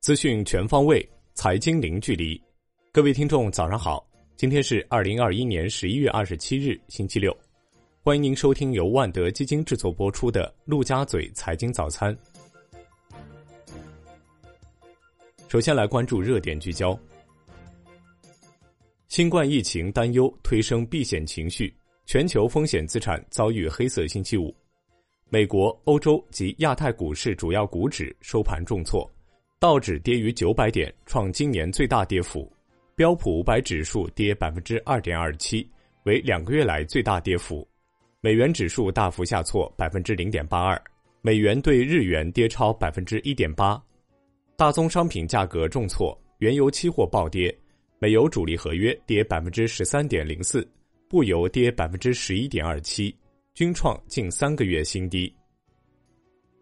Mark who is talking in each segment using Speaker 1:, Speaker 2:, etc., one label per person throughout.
Speaker 1: 资讯全方位，财经零距离。各位听众，早上好！今天是二零二一年十一月二十七日，星期六。欢迎您收听由万德基金制作播出的《陆家嘴财经早餐》。首先来关注热点聚焦：新冠疫情担忧推升避险情绪，全球风险资产遭遇黑色星期五。美国、欧洲及亚太股市主要股指收盘重挫。道指跌逾九百点，创今年最大跌幅；标普五百指数跌百分之二点二七，为两个月来最大跌幅。美元指数大幅下挫百分之零点八二，美元对日元跌超百分之一点八。大宗商品价格重挫，原油期货暴跌，美油主力合约跌百分之十三点零四，布油跌百分之十一点二七，均创近三个月新低。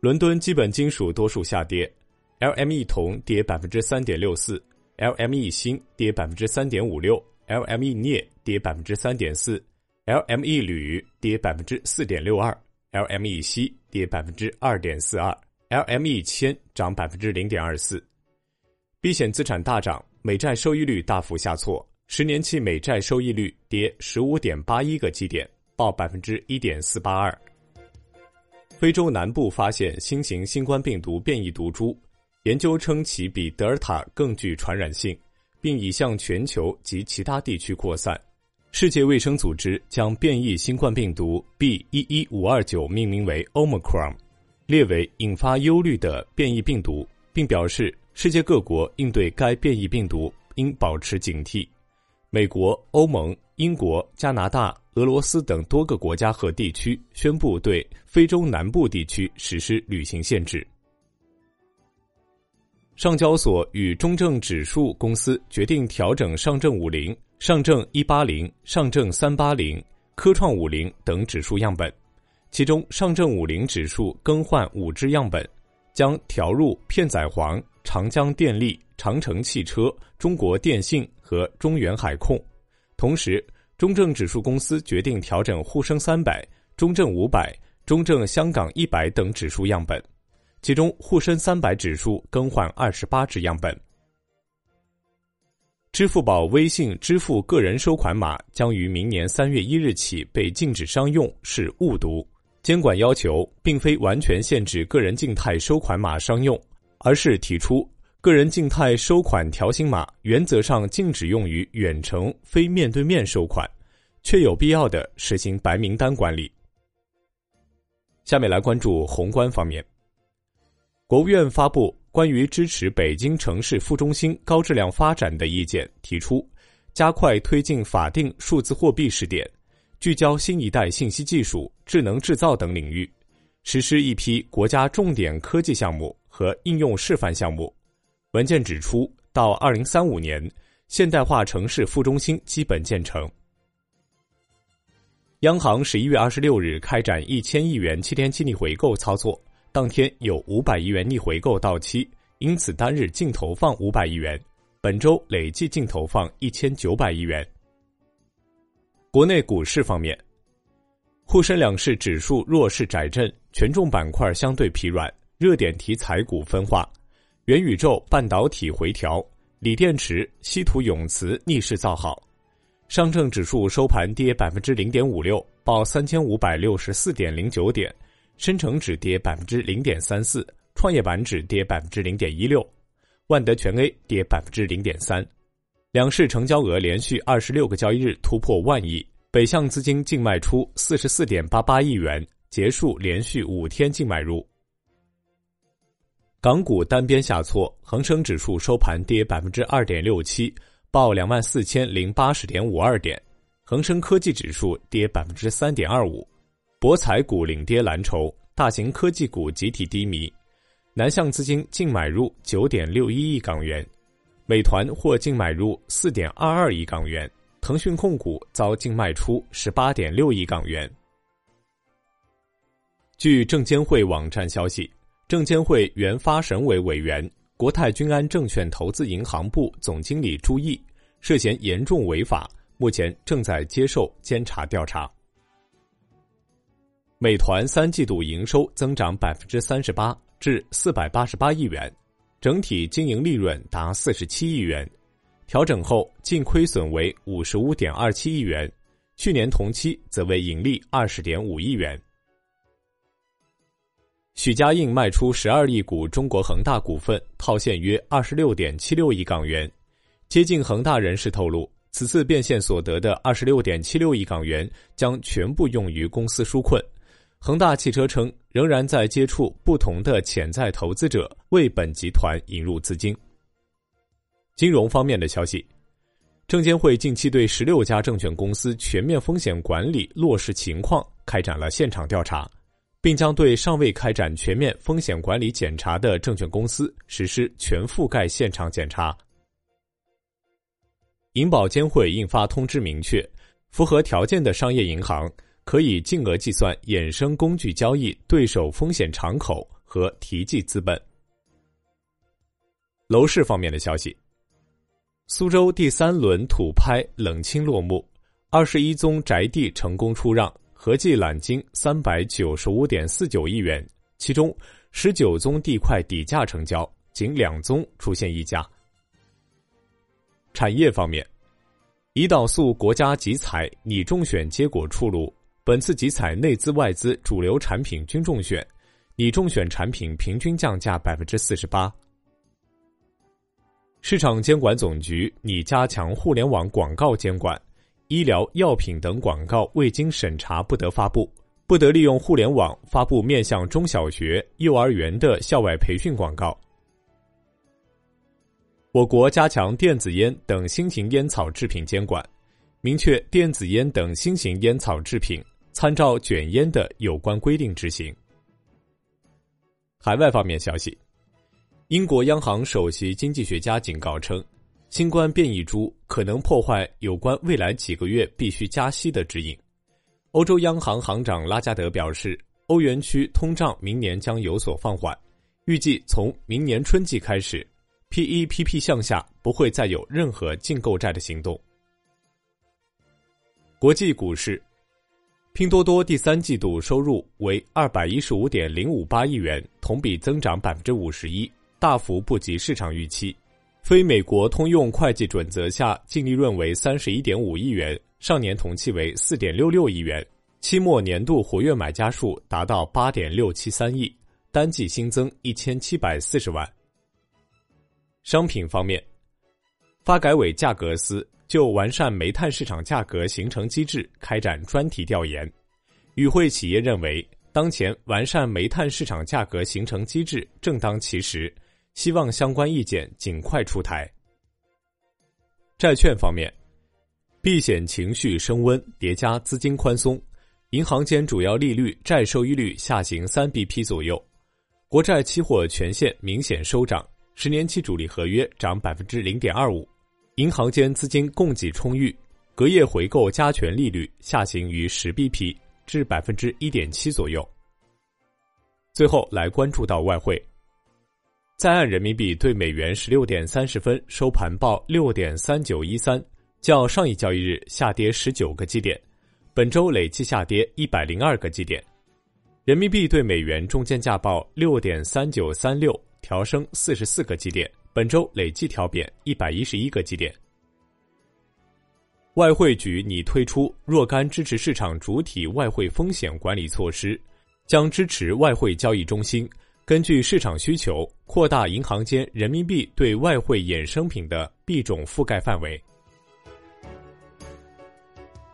Speaker 1: 伦敦基本金属多数下跌。LME 铜跌百分之三点六四，LME 锌跌百分之三点五六，LME 镍跌百分之三点四，LME 铝跌百分之四点六二，LME 锡跌百分之二点四二，LME 铅涨百分之零点二四。避险资产大涨，美债收益率大幅下挫，十年期美债收益率跌十五点八一个基点，报百分之一点四八二。非洲南部发现新型新冠病毒变异毒株。研究称，其比德尔塔更具传染性，并已向全球及其他地区扩散。世界卫生组织将变异新冠病毒 B. 一一五二九命名为 Omicron，列为引发忧虑的变异病毒，并表示世界各国应对该变异病毒应保持警惕。美国、欧盟、英国、加拿大、俄罗斯等多个国家和地区宣布对非洲南部地区实施旅行限制。上交所与中证指数公司决定调整上证五零、上证一八零、上证三八零、科创五零等指数样本，其中上证五零指数更换五只样本，将调入片仔癀、长江电力、长城汽车、中国电信和中远海控。同时，中证指数公司决定调整沪深三百、中证五百、中证香港一百等指数样本。其中，沪深三百指数更换二十八只样本。支付宝微信支付个人收款码将于明年三月一日起被禁止商用，是误读。监管要求并非完全限制个人静态收款码商用，而是提出个人静态收款条形码原则上禁止用于远程非面对面收款，确有必要的实行白名单管理。下面来关注宏观方面。国务院发布关于支持北京城市副中心高质量发展的意见，提出加快推进法定数字货币试点，聚焦新一代信息技术、智能制造等领域，实施一批国家重点科技项目和应用示范项目。文件指出，到二零三五年，现代化城市副中心基本建成。央行十一月二十六日开展一千亿元七天期逆回购操作。当天有五百亿元逆回购到期，因此单日净投放五百亿元，本周累计净投放一千九百亿元。国内股市方面，沪深两市指数弱势窄振，权重板块相对疲软，热点题材股分化，元宇宙、半导体回调，锂电池、稀土永磁逆势造好。上证指数收盘跌百分之零点五六，报三千五百六十四点零九点。深成指跌百分之零点三四，创业板指跌百分之零点一六，万德全 A 跌百分之零点三，两市成交额连续二十六个交易日突破万亿，北向资金净卖出四十四点八八亿元，结束连续五天净买入。港股单边下挫，恒生指数收盘跌百分之二点六七，报两万四千零八十点五二点，恒生科技指数跌百分之三点二五。博彩股领跌蓝筹，大型科技股集体低迷，南向资金净买入九点六一亿港元，美团或净买入四点二二亿港元，腾讯控股遭净卖出十八点六亿港元。据证监会网站消息，证监会原发审委委员、国泰君安证券投资银行部总经理朱毅涉嫌严重违法，目前正在接受监察调查。美团三季度营收增长百分之三十八，至四百八十八亿元，整体经营利润达四十七亿元，调整后净亏损为五十五点二七亿元，去年同期则为盈利二十点五亿元。许家印卖出十二亿股中国恒大股份，套现约二十六点七六亿港元。接近恒大人士透露，此次变现所得的二十六点七六亿港元将全部用于公司纾困。恒大汽车称，仍然在接触不同的潜在投资者，为本集团引入资金。金融方面的消息，证监会近期对十六家证券公司全面风险管理落实情况开展了现场调查，并将对尚未开展全面风险管理检查的证券公司实施全覆盖现场检查。银保监会印发通知，明确符合条件的商业银行。可以净额计算衍生工具交易对手风险敞口和提记资本。楼市方面的消息，苏州第三轮土拍冷清落幕，二十一宗宅地成功出让，合计揽金三百九十五点四九亿元，其中十九宗地块底价成交，仅两宗出现溢价。产业方面，胰岛素国家集采拟中选结果出炉。本次集采内资外资主流产品均中选，拟中选产品平均降价百分之四十八。市场监管总局拟加强互联网广告监管，医疗药品等广告未经审查不得发布，不得利用互联网发布面向中小学、幼儿园的校外培训广告。我国加强电子烟等新型烟草制品监管，明确电子烟等新型烟草制品。参照卷烟的有关规定执行。海外方面消息，英国央行首席经济学家警告称，新冠变异株可能破坏有关未来几个月必须加息的指引。欧洲央行行长拉加德表示，欧元区通胀明年将有所放缓，预计从明年春季开始，PEPP 向下不会再有任何净购债的行动。国际股市。拼多多第三季度收入为二百一十五点零五八亿元，同比增长百分之五十一，大幅不及市场预期。非美国通用会计准则下净利润为三十一点五亿元，上年同期为四点六六亿元。期末年度活跃买家数达到八点六七三亿，单季新增一千七百四十万。商品方面，发改委价格司。就完善煤炭市场价格形成机制开展专题调研，与会企业认为，当前完善煤炭市场价格形成机制正当其时，希望相关意见尽快出台。债券方面，避险情绪升温叠加资金宽松，银行间主要利率债收益率下行三 BP 左右，国债期货全线明显收涨，十年期主力合约涨百分之零点二五。银行间资金供给充裕，隔夜回购加权利率下行于十 BP 至百分之一点七左右。最后来关注到外汇，在岸人民币对美元十六点三十分收盘报六点三九一三，较上一交易日下跌十九个基点，本周累计下跌一百零二个基点。人民币对美元中间价报六点三九三六，调升四十四个基点。本周累计调贬一百一十一个基点。外汇局拟推出若干支持市场主体外汇风险管理措施，将支持外汇交易中心根据市场需求扩大银行间人民币对外汇衍生品的币种覆盖范围。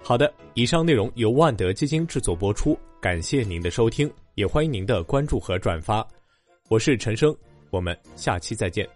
Speaker 1: 好的，以上内容由万德基金制作播出，感谢您的收听，也欢迎您的关注和转发。我是陈生，我们下期再见。